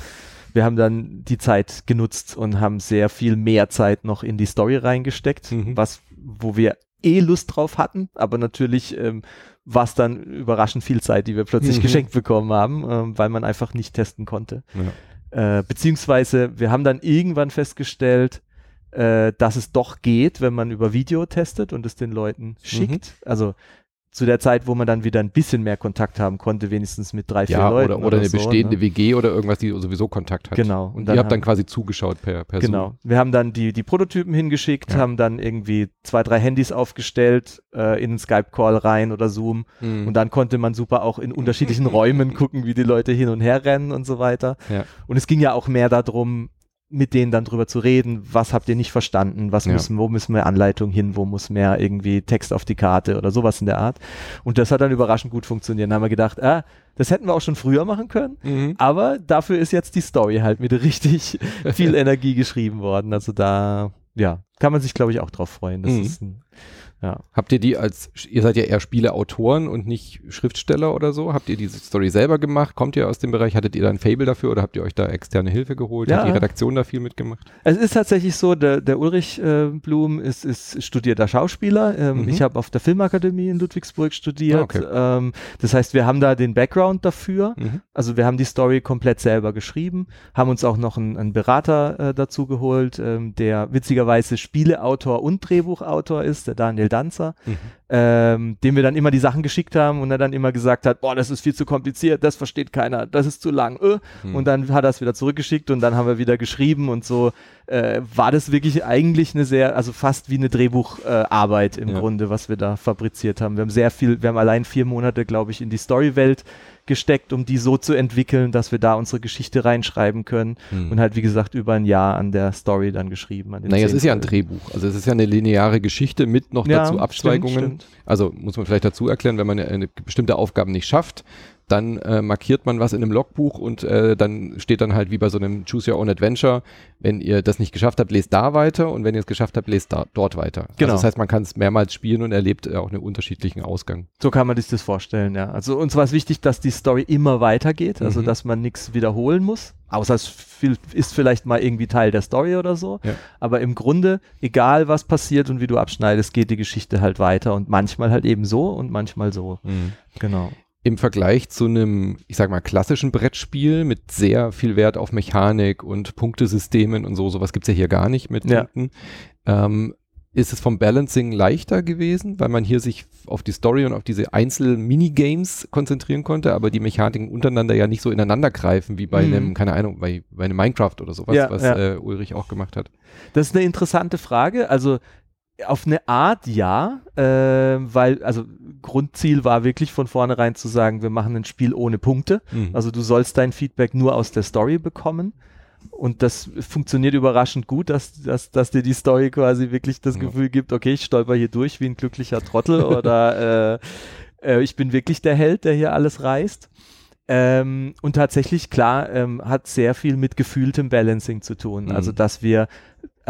Wir haben dann die Zeit genutzt und haben sehr viel mehr Zeit noch in die Story reingesteckt, Mhm. was, wo wir eh Lust drauf hatten, aber natürlich ähm, war es dann überraschend viel Zeit, die wir plötzlich Mhm. geschenkt bekommen haben, ähm, weil man einfach nicht testen konnte. Ja. Äh, beziehungsweise wir haben dann irgendwann festgestellt, äh, dass es doch geht, wenn man über Video testet und es den Leuten schickt. Also zu der Zeit, wo man dann wieder ein bisschen mehr Kontakt haben konnte, wenigstens mit drei, vier ja, Leuten. Oder, oder, oder eine so, bestehende ne? WG oder irgendwas, die sowieso Kontakt hat. Genau. Und, Und ihr dann habt dann quasi zugeschaut per, per Genau. Zoom. Wir haben dann die, die Prototypen hingeschickt, Ja. haben dann irgendwie zwei, drei Handys aufgestellt, äh, in einen Skype-Call rein oder Zoom. Mhm. Und dann konnte man super auch in unterschiedlichen Räumen gucken, wie die Leute hin und her rennen und so weiter. Ja. Und es ging ja auch mehr darum, mit denen dann drüber zu reden, was habt ihr nicht verstanden, was Ja. müssen, wo müssen wir Anleitung hin, wo muss mehr irgendwie Text auf die Karte oder sowas in der Art. Und das hat dann überraschend gut funktioniert. Dann haben wir gedacht, ah, das hätten wir auch schon früher machen können. Mhm. Aber dafür ist jetzt die Story halt mit richtig viel Energie geschrieben worden. Also da, ja, kann man sich, glaube ich, auch drauf freuen. Das Mhm. ist ein, ja. Habt ihr die als, ihr seid ja eher Spieleautoren und nicht Schriftsteller oder so? Habt ihr diese Story selber gemacht? Kommt ihr aus dem Bereich? Hattet ihr da ein Fable dafür oder habt ihr euch da externe Hilfe geholt? Ja. Hat die Redaktion da viel mitgemacht? Es ist tatsächlich so, der, der Ulrich äh, Blum ist, ist studierter Schauspieler. Ähm, Mhm. Ich habe auf der Filmakademie in Ludwigsburg studiert. Ah, okay. ähm, das heißt, wir haben da den Background dafür. Mhm. Also wir haben die Story komplett selber geschrieben, haben uns auch noch einen, einen Berater äh, dazu geholt, ähm, der witzigerweise Spieleautor und Drehbuchautor ist, der Daniel Danzer, Mhm. ähm, dem wir dann immer die Sachen geschickt haben und er dann immer gesagt hat, boah, das ist viel zu kompliziert, das versteht keiner, das ist zu lang. Äh. Mhm. Und dann hat er es wieder zurückgeschickt und dann haben wir wieder geschrieben und so äh, war das wirklich eigentlich eine sehr, also fast wie eine Drehbucharbeit äh, im Ja. Grunde, was wir da fabriziert haben. Wir haben sehr viel, wir haben allein vier Monate, glaube ich, in die Storywelt gesteckt, um die so zu entwickeln, dass wir da unsere Geschichte reinschreiben können Mhm. und halt, wie gesagt, über ein Jahr an der Story dann geschrieben. An Naja, es ist ja ein. Drehbuch. Also es ist ja eine lineare Geschichte mit noch Ja, dazu stimmt, Abzweigungen. stimmt. Also muss man vielleicht dazu erklären, wenn man eine, eine bestimmte Aufgabe nicht schafft, dann äh, markiert man was in einem Logbuch und äh, dann steht dann halt wie bei so einem Choose Your Own Adventure, wenn ihr das nicht geschafft habt, lest da weiter und wenn ihr es geschafft habt, lest da, dort weiter. Genau. Also das heißt, man kann es mehrmals spielen und erlebt äh, auch einen unterschiedlichen Ausgang. So kann man sich das vorstellen, ja. Also uns war es wichtig, dass die Story immer weitergeht, also Mhm. dass man nichts wiederholen muss. Außer es ist vielleicht mal irgendwie Teil der Story oder so. Ja. Aber im Grunde, egal was passiert und wie du abschneidest, geht die Geschichte halt weiter und manchmal halt eben so und manchmal so. Genau. Im Vergleich zu einem, ich sag mal, klassischen Brettspiel mit sehr viel Wert auf Mechanik und Punktesystemen und so, sowas gibt's ja hier gar nicht mit Ja. Punkten. Ähm, ist es vom Balancing leichter gewesen, weil man hier sich auf die Story und auf diese Einzel-Minigames konzentrieren konnte, aber die Mechaniken untereinander ja nicht so ineinander greifen wie bei Mhm. einem, keine Ahnung, bei, bei einem Minecraft oder sowas, Ja, was ja. Äh, Ulrich auch gemacht hat. Das ist eine interessante Frage. Also auf eine Art ja, äh, weil, also Grundziel war wirklich von vornherein zu sagen, wir machen ein Spiel ohne Punkte. Mhm. Also du sollst dein Feedback nur aus der Story bekommen. Und das funktioniert überraschend gut, dass, dass, dass dir die Story quasi wirklich das Ja. Gefühl gibt, okay, ich stolper hier durch wie ein glücklicher Trottel oder äh, äh, ich bin wirklich der Held, der hier alles reißt. Ähm, und tatsächlich, klar, ähm, hat sehr viel mit gefühltem Balancing zu tun. Mhm. Also, dass wir,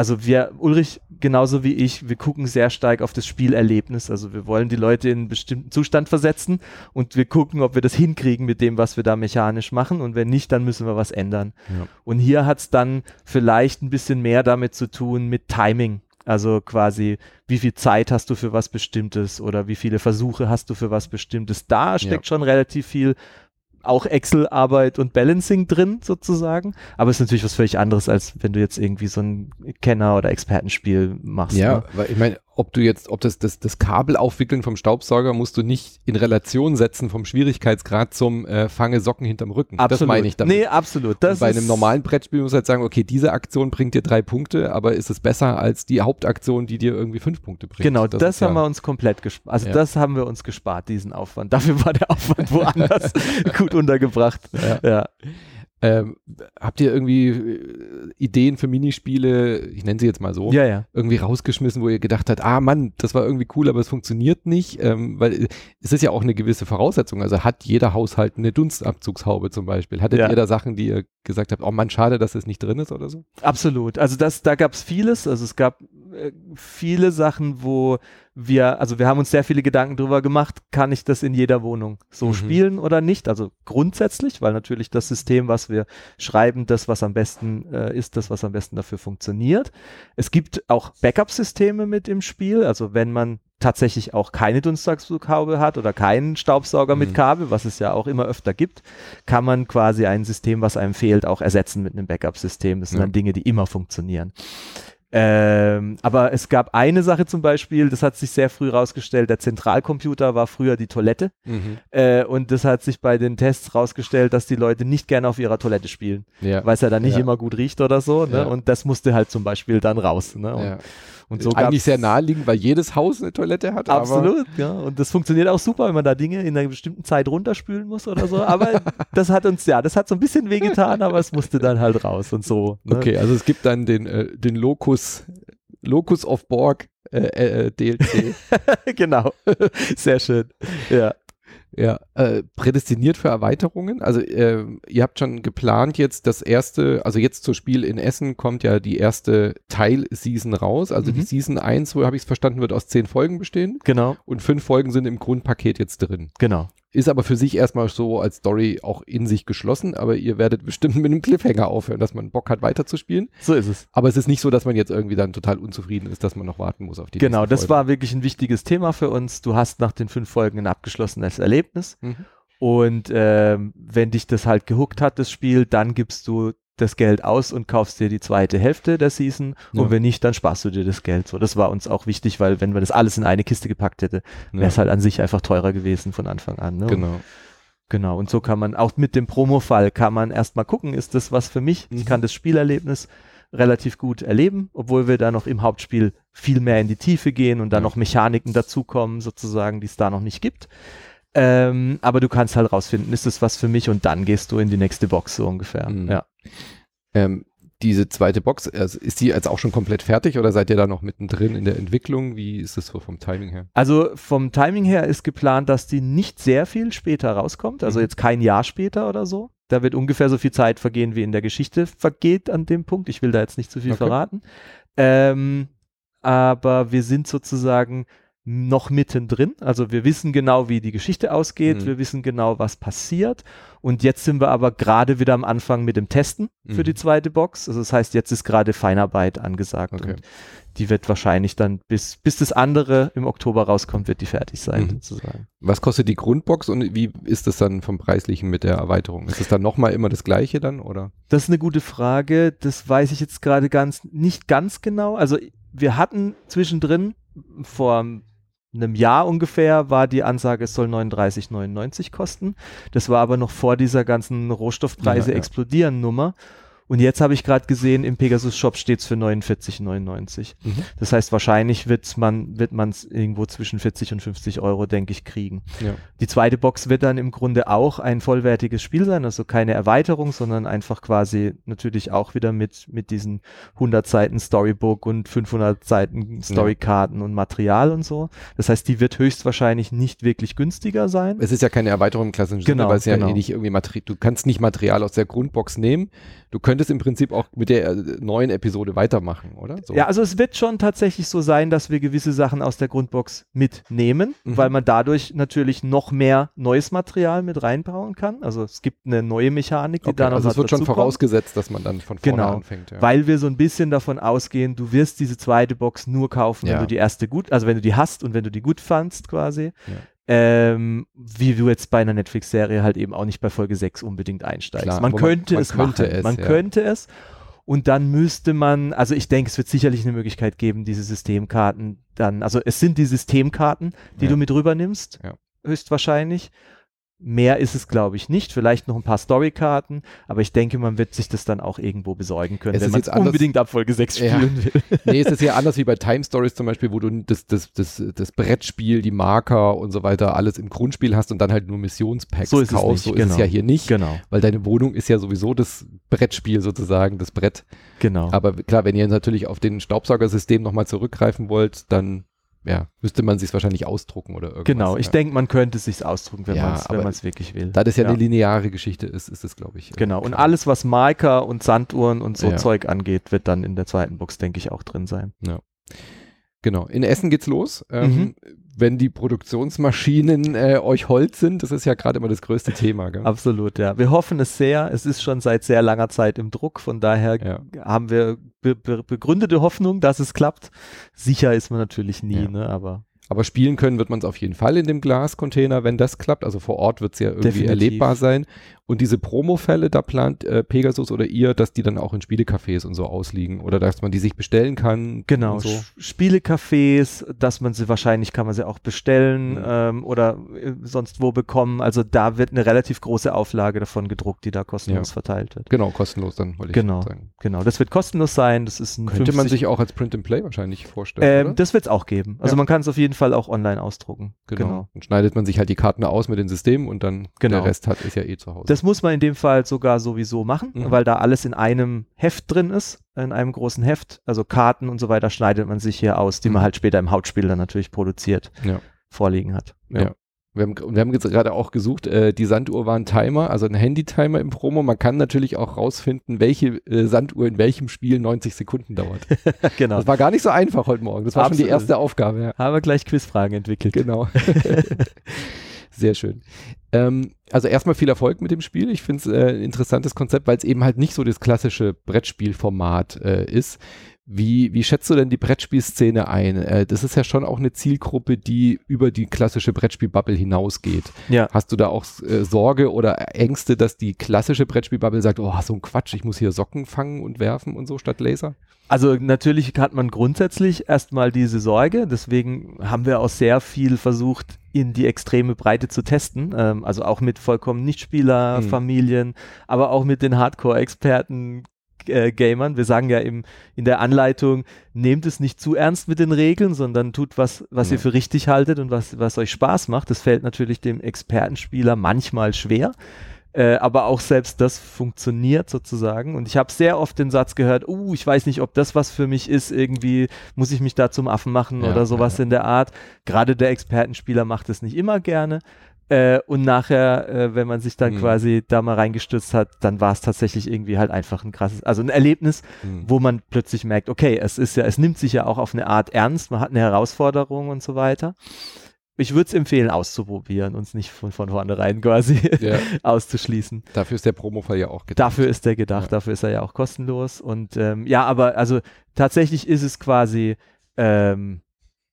also wir, Ulrich genauso wie ich, wir gucken sehr stark auf das Spielerlebnis. Also wir wollen die Leute in einen bestimmten Zustand versetzen und wir gucken, ob wir das hinkriegen mit dem, was wir da mechanisch machen. Und wenn nicht, dann müssen wir was ändern. Ja. Und hier hat es dann vielleicht ein bisschen mehr damit zu tun mit Timing. Also quasi, wie viel Zeit hast du für was Bestimmtes oder wie viele Versuche hast du für was Bestimmtes. Da steckt schon relativ viel auch Excel-Arbeit und Balancing drin sozusagen. Aber es ist natürlich was völlig anderes, als wenn du jetzt irgendwie so ein Kenner- oder Expertenspiel machst. Ja, Ne? weil ich meine, ob du jetzt, ob das, das, das Kabel aufwickeln vom Staubsauger musst du nicht in Relation setzen vom Schwierigkeitsgrad zum äh, Fange Socken hinterm Rücken. Das meine ich damit. Nee, absolut. Das Und bei einem normalen Brettspiel muss halt sagen, okay, diese Aktion bringt dir drei Punkte, aber ist es besser als die Hauptaktion, die dir irgendwie fünf Punkte bringt? Genau, das, ist haben ja, wir uns komplett gespart. Also Ja. das haben wir uns gespart, diesen Aufwand. Dafür war der Aufwand woanders gut untergebracht. Ja. Ja. Ähm, habt ihr irgendwie äh, Ideen für Minispiele, ich nenne sie jetzt mal so, ja, ja. irgendwie rausgeschmissen, wo ihr gedacht habt, ah Mann, das war irgendwie cool, aber es funktioniert nicht, ähm, weil äh, es ist ja auch eine gewisse Voraussetzung. Also hat jeder Haushalt eine Dunstabzugshaube zum Beispiel? Hattet Ja. ihr da Sachen, die ihr gesagt habt, oh Mann, schade, dass es nicht drin ist oder so? Absolut. Also das, da gab es vieles. Also es gab äh, viele Sachen, wo wir, also wir haben uns sehr viele Gedanken drüber gemacht, kann ich das in jeder Wohnung so Mhm. spielen oder nicht? Also grundsätzlich, weil natürlich das System, was wir schreiben, das, was am besten äh, ist, das, was am besten dafür funktioniert. Es gibt auch Backup-Systeme mit im Spiel. Also wenn man tatsächlich auch keine Dunstabzugshaube hat oder keinen Staubsauger Mhm. mit Kabel, was es ja auch immer öfter gibt, kann man quasi ein System, was einem fehlt, auch ersetzen mit einem Backup-System. Das sind Ja. dann Dinge, die immer funktionieren. Ähm, aber es gab eine Sache zum Beispiel, das hat sich sehr früh rausgestellt, der Zentralcomputer war früher die Toilette Mhm. äh, und das hat sich bei den Tests rausgestellt, dass die Leute nicht gerne auf ihrer Toilette spielen, Ja. weil es ja dann nicht Ja. immer gut riecht oder so. Ne? Ja. Und das musste halt zum Beispiel dann raus. Ne? Und, und so Eigentlich sehr naheliegend, weil jedes Haus eine Toilette hat. Absolut, ja. Und das funktioniert auch super, wenn man da Dinge in einer bestimmten Zeit runterspülen muss oder so. Aber das hat uns, ja, das hat so ein bisschen wehgetan, aber es musste dann halt raus und so. Ne? Okay, also es gibt dann den, äh, den Locus, Locus of Borg äh, äh, DLC. genau. Sehr schön. Ja. ja, äh, prädestiniert für Erweiterungen. Also äh, ihr habt schon geplant jetzt das erste, also jetzt zur Spiel in Essen kommt ja die erste Teil-Season raus. Also die Mhm. Season 1, so habe ich es verstanden, wird aus zehn Folgen bestehen Genau, und fünf Folgen sind im Grundpaket jetzt drin. genau. Ist aber für sich erstmal so als Story auch in sich geschlossen, aber ihr werdet bestimmt mit einem Cliffhanger aufhören, dass man Bock hat weiterzuspielen. So ist es. Aber es ist nicht so, dass man jetzt irgendwie dann total unzufrieden ist, dass man noch warten muss auf die Genau, das war wirklich ein wichtiges Thema für uns. Du hast nach den fünf Folgen ein abgeschlossenes Erlebnis. Mhm. Und ähm, wenn dich das halt gehuckt hat, das Spiel, dann gibst du das Geld aus und kaufst dir die zweite Hälfte der Season. Ja. Und wenn nicht, dann sparst du dir das Geld. So, das war uns auch wichtig, weil wenn man das alles in eine Kiste gepackt hätte, wäre es Ja, halt an sich einfach teurer gewesen von Anfang an. Ne? genau. Genau, und so kann man auch mit dem Promo-Fall kann man erstmal gucken, ist das was für mich? Ich Mhm. kann das Spielerlebnis relativ gut erleben, obwohl wir da noch im Hauptspiel viel mehr in die Tiefe gehen und da Ja. noch Mechaniken dazukommen, sozusagen, die es da noch nicht gibt. Ähm, aber du kannst halt rausfinden, ist das was für mich und dann gehst du in die nächste Box so ungefähr. Mhm. Ja. Ähm, diese zweite Box, also ist die jetzt auch schon komplett fertig oder seid ihr da noch mittendrin in der Entwicklung? Wie ist es so vom Timing her? Also vom Timing her ist geplant, dass die nicht sehr viel später rauskommt, also Mhm. jetzt kein Jahr später oder so. Da wird ungefähr so viel Zeit vergehen, wie in der Geschichte vergeht an dem Punkt. Ich will da jetzt nicht zu viel Okay. verraten. Ähm, aber wir sind sozusagen noch mittendrin. Also wir wissen genau, wie die Geschichte ausgeht. Mhm. Wir wissen genau, was passiert. Und jetzt sind wir aber gerade wieder am Anfang mit dem Testen für Mhm. die zweite Box. Also das heißt, jetzt ist gerade Feinarbeit angesagt. Okay. Und die wird wahrscheinlich dann, bis, bis das andere im Oktober rauskommt, wird die fertig sein, Mhm. sozusagen. Was kostet die Grundbox und wie ist das dann vom Preislichen mit der Erweiterung? Ist es dann nochmal immer das gleiche dann oder? Das ist eine gute Frage. Das weiß ich jetzt gerade ganz, nicht ganz genau. Also wir hatten zwischendrin vor einem Jahr ungefähr war die Ansage, es soll 39,99 kosten. Das war aber noch vor dieser ganzen Rohstoffpreise Ja, ja. explodieren Nummer. Und jetzt habe ich gerade gesehen, im Pegasus Shop steht es für 49,99. Mhm. Das heißt, wahrscheinlich wird's man, wird man es irgendwo zwischen 40 und 50 Euro, denke ich, kriegen. Ja. Die zweite Box wird dann im Grunde auch ein vollwertiges Spiel sein, also keine Erweiterung, sondern einfach quasi natürlich auch wieder mit, mit diesen 100 Seiten Storybook und 500 Seiten Storykarten und Material und so. Das heißt, die wird höchstwahrscheinlich nicht wirklich günstiger sein. Es ist ja keine Erweiterung im klassischen Sinne, Genau, weil es ja genau. eh nicht irgendwie Material, du kannst nicht Material aus der Grundbox nehmen. Du könntest im Prinzip auch mit der äh, neuen Episode weitermachen, oder? So. Ja, also es wird schon tatsächlich so sein, dass wir gewisse Sachen aus der Grundbox mitnehmen, Mhm. weil man dadurch natürlich noch mehr neues Material mit reinbauen kann. Also es gibt eine neue Mechanik, die okay, da noch also es wird schon dazukommt. vorausgesetzt, dass man dann von vorne Genau, anfängt. Ja. weil wir so ein bisschen davon ausgehen, du wirst diese zweite Box nur kaufen, Ja. wenn du die erste gut, also wenn du die hast und wenn du die gut fandst quasi. Ja. Ähm, wie du jetzt bei einer Netflix-Serie halt eben auch nicht bei Folge 6 unbedingt einsteigst. Klar, man aber man- könnte man es könnte machen. es, man ja. könnte es. Und dann müsste man, also ich denke, es wird sicherlich eine Möglichkeit geben, diese Systemkarten dann, also es sind die Systemkarten, die Ja. du mit rübernimmst, Ja. höchstwahrscheinlich. Mehr ist es, glaube ich, nicht. Vielleicht noch ein paar Storykarten, aber ich denke, man wird sich das dann auch irgendwo besorgen können, Es wenn man anders- unbedingt ab Folge 6 Ja. spielen will. nee, es ist ja anders wie bei Time Stories zum Beispiel, wo du das, das, das, das Brettspiel, die Marker und so weiter alles im Grundspiel hast und dann halt nur Missionspacks So ist es kaufst. nicht, so ist es genau. ja hier nicht, genau, weil deine Wohnung ist ja sowieso das Brettspiel sozusagen, das Brett. genau. Aber klar, wenn ihr natürlich auf den Staubsaugersystem nochmal zurückgreifen wollt, dann ja, müsste man sich wahrscheinlich ausdrucken oder irgendwas. Genau, ich ja. denke, man könnte es sich ausdrucken, wenn Ja, man es wirklich will. Da das ja, Ja. eine lineare Geschichte ist, ist es, glaube ich. äh, Genau, und klar. alles, was Marker und Sanduhren und so Ja. Zeug angeht, wird dann in der zweiten Box, denke ich, auch drin sein. Genau. In Essen geht's los. Ähm, Mhm. Wenn die Produktionsmaschinen äh, euch Holz sind, das ist ja gerade immer das größte Thema. Gell? Absolut, ja. Wir hoffen es sehr. Es ist schon seit sehr langer Zeit im Druck, von daher Ja. haben wir be be begründete Hoffnung, dass es klappt. Sicher ist man natürlich nie, Ja. ne? aber Aber spielen können wird man es auf jeden Fall in dem Glascontainer, wenn das klappt. Also vor Ort wird es ja irgendwie Definitiv. erlebbar sein. Und diese Promo-Fälle, da plant äh, Pegasus oder ihr, dass die dann auch in Spielecafés und so ausliegen oder dass man die sich bestellen kann. Genau, so. Spielecafés, dass man sie wahrscheinlich kann man sie auch bestellen Mhm. ähm, oder äh, sonst wo bekommen. Also da wird eine relativ große Auflage davon gedruckt, die da kostenlos Ja. verteilt wird. Genau, kostenlos dann, wollte ich Genau. sagen. Genau, das wird kostenlos sein. Das ist ein Könnte man 50 sich auch als Print-and-Play wahrscheinlich vorstellen, ähm, das wird es auch geben. Also Ja. man kann es auf jeden Fall auch online ausdrucken. Genau. Dann schneidet man sich halt die Karten aus mit den Systemen und dann Genau. der Rest hat ist ja eh zu Hause. Das muss man in dem Fall sogar sowieso machen, Mhm. weil da alles in einem Heft drin ist, in einem großen Heft. Also Karten und so weiter schneidet man sich hier aus, die man Mhm. halt später im Hauptspiel dann natürlich produziert, Ja. vorliegen hat. Ja. Wir haben, wir haben jetzt gerade auch gesucht, äh, die Sanduhr war ein Timer, also ein Handy-Timer im Promo. Man kann natürlich auch rausfinden, welche äh, Sanduhr in welchem Spiel 90 Sekunden dauert. genau. Das war gar nicht so einfach heute Morgen. Das war schon Absolut. die erste Aufgabe. Ja. Haben wir gleich Quizfragen entwickelt. Genau. Sehr schön. Ähm, also erstmal viel Erfolg mit dem Spiel. Ich finde es äh, ein interessantes Konzept, weil es eben halt nicht so das klassische Brettspielformat äh, ist. Wie, wie schätzt du denn die Brettspielszene ein? Äh, das ist ja schon auch eine Zielgruppe, die über die klassische Brettspielbubble hinausgeht. Ja. Hast du da auch äh, Sorge oder Ängste, dass die klassische Brettspielbubble sagt, oh, so ein Quatsch, ich muss hier Socken fangen und werfen und so statt Laser? Also natürlich hat man grundsätzlich erstmal diese Sorge, deswegen haben wir auch sehr viel versucht, in die extreme Breite zu testen. Ähm, also auch mit vollkommen Nichtspieler, Mhm. Aber auch mit den Hardcore-Experten. Äh, Gamern. Wir sagen ja im, in der Anleitung, nehmt es nicht zu ernst mit den Regeln, sondern tut was, was Ja. ihr für richtig haltet und was, was euch Spaß macht. Das fällt natürlich dem Expertenspieler manchmal schwer. Äh, aber auch selbst das funktioniert sozusagen. Und ich habe sehr oft den Satz gehört, uh, ich weiß nicht, ob das was für mich ist, irgendwie muss ich mich da zum Affen machen Ja, oder sowas ja, in der Art. Gerade der Expertenspieler macht es nicht immer gerne. Äh, und nachher, äh, wenn man sich dann Mhm. quasi da mal reingestürzt hat, dann war es tatsächlich irgendwie halt einfach ein krasses, also ein Erlebnis, Hm. wo man plötzlich merkt, okay, es ist ja, es nimmt sich ja auch auf eine Art ernst, man hat eine Herausforderung und so weiter. Ich würde es empfehlen, auszuprobieren, uns nicht von, von vornherein quasi Ja, auszuschließen. dafür ist der Promofall ja auch gedacht. Dafür ist der gedacht, Ja. dafür ist er ja auch kostenlos. Und ähm, ja, aber also tatsächlich ist es quasi ähm,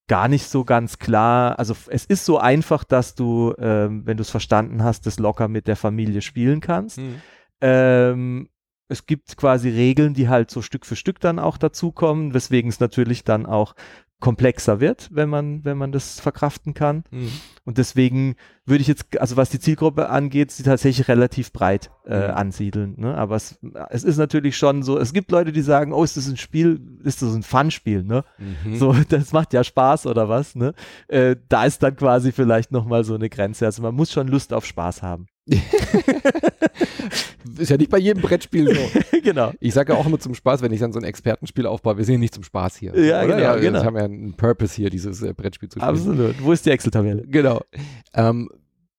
gar nicht so ganz klar. Also es ist so einfach, dass du, ähm, wenn du es verstanden hast, das locker mit der Familie spielen kannst. Hm. Ähm, es gibt quasi Regeln, die halt so Stück für Stück dann auch dazukommen, weswegen es natürlich dann auch komplexer wird, wenn man, wenn man das verkraften kann. Hm. Und deswegen würde ich jetzt, also was die Zielgruppe angeht, sie tatsächlich relativ breit äh, Mhm. ansiedeln. Ne? Aber es, es ist natürlich schon so, es gibt Leute, die sagen, oh, ist das ein Spiel, ist das ein Fun-Spiel, ne? Mhm. So, das macht ja Spaß oder was, ne? Äh, da ist dann quasi vielleicht nochmal so eine Grenze. Also man muss schon Lust auf Spaß haben. ist ja nicht bei jedem Brettspiel so. genau. Ich sage ja auch immer zum Spaß, wenn ich dann so ein Expertenspiel aufbaue, wir sind nicht zum Spaß hier. Ja, oder? genau, Wir genau. haben ja einen Purpose hier, dieses äh, Brettspiel zu spielen. Absolut. Wo ist die Excel-Tabelle? Genau. Ähm,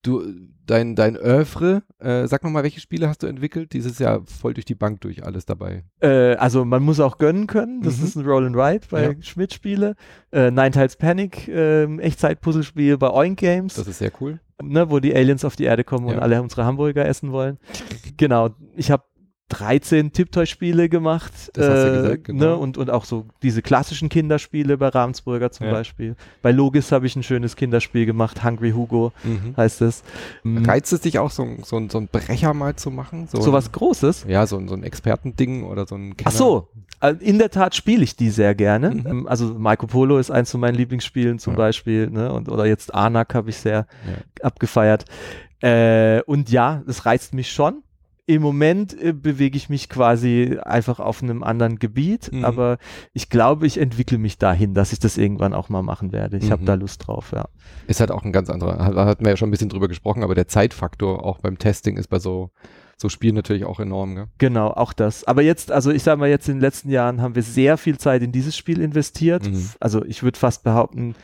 du, dein, dein Oeuvre, äh, sag nochmal, welche Spiele hast du entwickelt? Dieses Jahr voll durch die Bank durch alles dabei. Äh, also man muss auch gönnen können. Das Mhm. ist ein Roll and Ride bei Ja. Schmidt-Spiele. Äh, Nine Tiles Panic, ähm, Echtzeit-Puzzlespiel bei Oink Games. Das ist sehr cool. Ne, wo die Aliens auf die Erde kommen und Ja. alle unsere Hamburger essen wollen. Genau, ich habe 13 Tiptoy-Spiele gemacht. Das hast du äh, gesagt, genau. ne, und, und auch so diese klassischen Kinderspiele bei Ravensburger zum Ja. Beispiel. Bei Logis habe ich ein schönes Kinderspiel gemacht, Hungry Hugo Mhm. heißt es. Mhm. Reizt es dich auch, so, ein- so, ein- so ein Brecher mal zu machen? So, So was Großes. Ja, so, ein- so ein Expertending oder so ein Ach so, äh, in der Tat spiele ich die sehr gerne. Mhm. Ähm, Also Marco Polo ist eins von meinen Lieblingsspielen zum Ja. Beispiel, ne? Und, oder jetzt Anak habe ich sehr Ja. abgefeiert. Äh, und ja, das reizt mich schon. Im Moment äh, bewege ich mich quasi einfach auf einem anderen Gebiet, Mhm. aber ich glaube, ich entwickle mich dahin, dass ich das irgendwann auch mal machen werde. Ich habe Mhm. da Lust drauf, ja. Ist halt auch ein ganz anderer, da hatten wir ja schon ein bisschen drüber gesprochen, aber der Zeitfaktor auch beim Testing ist bei so, so Spielen natürlich auch enorm, gell? Genau, auch das. Aber jetzt, also ich sage mal, jetzt in den letzten Jahren haben wir sehr viel Zeit in dieses Spiel investiert. Mhm. Also ich würde fast behaupten,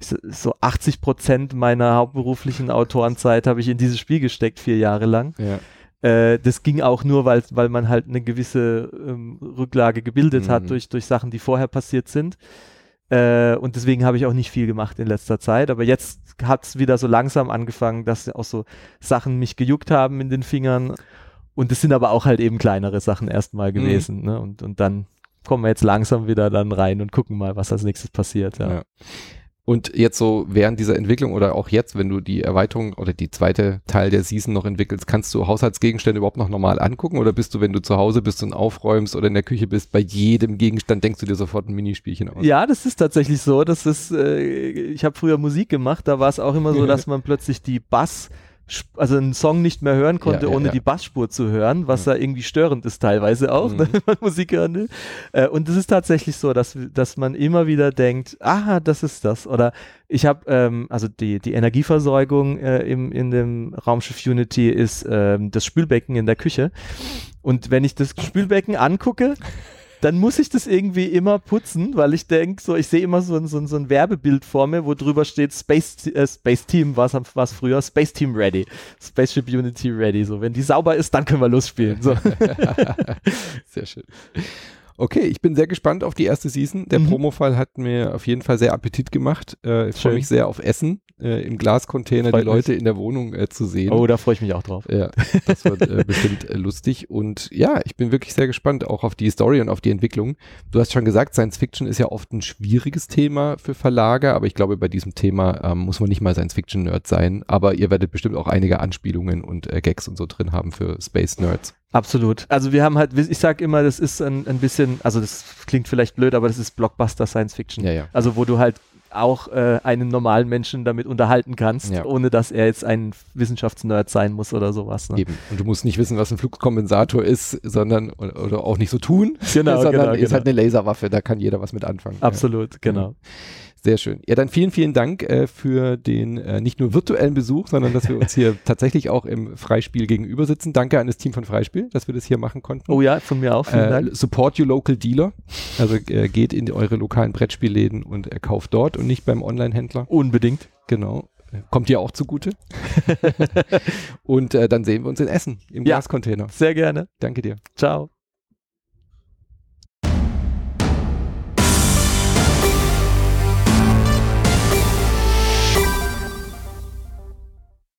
so- so 80 Prozent meiner hauptberuflichen Autorenzeit habe ich in dieses Spiel gesteckt, vier Jahre lang. Ja. Äh, das ging auch nur, weil, weil man halt eine gewisse ähm, Rücklage gebildet Mhm. hat durch, durch Sachen, die vorher passiert sind. Äh, und deswegen habe ich auch nicht viel gemacht in letzter Zeit. Aber jetzt hat es wieder so langsam angefangen, dass auch so Sachen mich gejuckt haben in den Fingern. Und es sind aber auch halt eben kleinere Sachen erstmal Mhm. gewesen. Ne? Und, und dann kommen wir jetzt langsam wieder dann rein und gucken mal, was als nächstes passiert. Ja. Ja. Und jetzt so während dieser Entwicklung oder auch jetzt, wenn du die Erweiterung oder die zweite Teil der Season noch entwickelst, kannst du Haushaltsgegenstände überhaupt noch normal angucken oder bist du, wenn du zu Hause bist und aufräumst oder in der Küche bist, bei jedem Gegenstand denkst du dir sofort ein Minispielchen aus? Ja, das ist tatsächlich so. Das ist, äh, ich habe früher Musik gemacht, da war es auch immer so, dass man plötzlich die Bass also einen Song nicht mehr hören konnte, Ja, ja, ohne ja. die Bassspur zu hören, was ja, irgendwie störend ist teilweise auch, Mhm. ne, wenn man Musik hören will. Äh, und es ist tatsächlich so, dass, dass man immer wieder denkt, aha, das ist das. Oder ich habe, ähm, also die, die Energieversorgung äh, im, in dem Raumschiff Unity ist ähm, das Spülbecken in der Küche. Und wenn ich das Spülbecken angucke, dann muss ich das irgendwie immer putzen, weil ich denke, so, ich sehe immer so, ein- so, so ein Werbebild vor mir, wo drüber steht Space, äh, Space Team, was was früher, Space Team Ready, Spaceship Unity Ready. So, wenn die sauber ist, dann können wir losspielen. So. Sehr schön. Okay, ich bin sehr gespannt auf die erste Season. Der Mhm. Promofall hat mir auf jeden Fall sehr Appetit gemacht. Äh, ich freue mich sehr auf Essen, äh, im Glascontainer die Leute in der Wohnung äh, zu sehen. Oh, da freue ich mich auch drauf. Ja, das wird äh, bestimmt äh, lustig. Und ja, ich bin wirklich sehr gespannt auch auf die Story und auf die Entwicklung. Du hast schon gesagt, Science Fiction ist ja oft ein schwieriges Thema für Verlage, aber ich glaube, bei diesem Thema ähm, muss man nicht mal Science Fiction Nerd sein. Aber ihr werdet bestimmt auch einige Anspielungen und äh, Gags und so drin haben für Space Nerds. Absolut. Also wir haben halt, ich sag immer, das ist ein, ein bisschen, also das klingt vielleicht blöd, aber das ist Blockbuster Science Fiction. Ja, ja. Also wo du halt auch äh, einen normalen Menschen damit unterhalten kannst, Ja. ohne dass er jetzt ein Wissenschaftsnerd sein muss oder sowas. Ne? Eben. Und du musst nicht wissen, was ein Flugkompensator ist, sondern oder, oder auch nicht so tun, Genau, sondern genau, ist genau. halt eine Laserwaffe, da kann jeder was mit anfangen. Absolut, genau. Sehr schön. Ja, dann vielen, vielen Dank äh, für den äh, nicht nur virtuellen Besuch, sondern dass wir uns hier tatsächlich auch im Freispiel gegenüber sitzen. Danke an das Team von Freispiel, dass wir das hier machen konnten. Oh ja, von mir auch, vielen äh, Dank. support your local dealer. Also äh, geht in eure lokalen Brettspielläden und kauft dort und nicht beim Online-Händler. Unbedingt. Genau. Kommt dir auch zugute. und äh, dann sehen wir uns in Essen im Ja. Glascontainer. Sehr gerne. Danke dir. Ciao.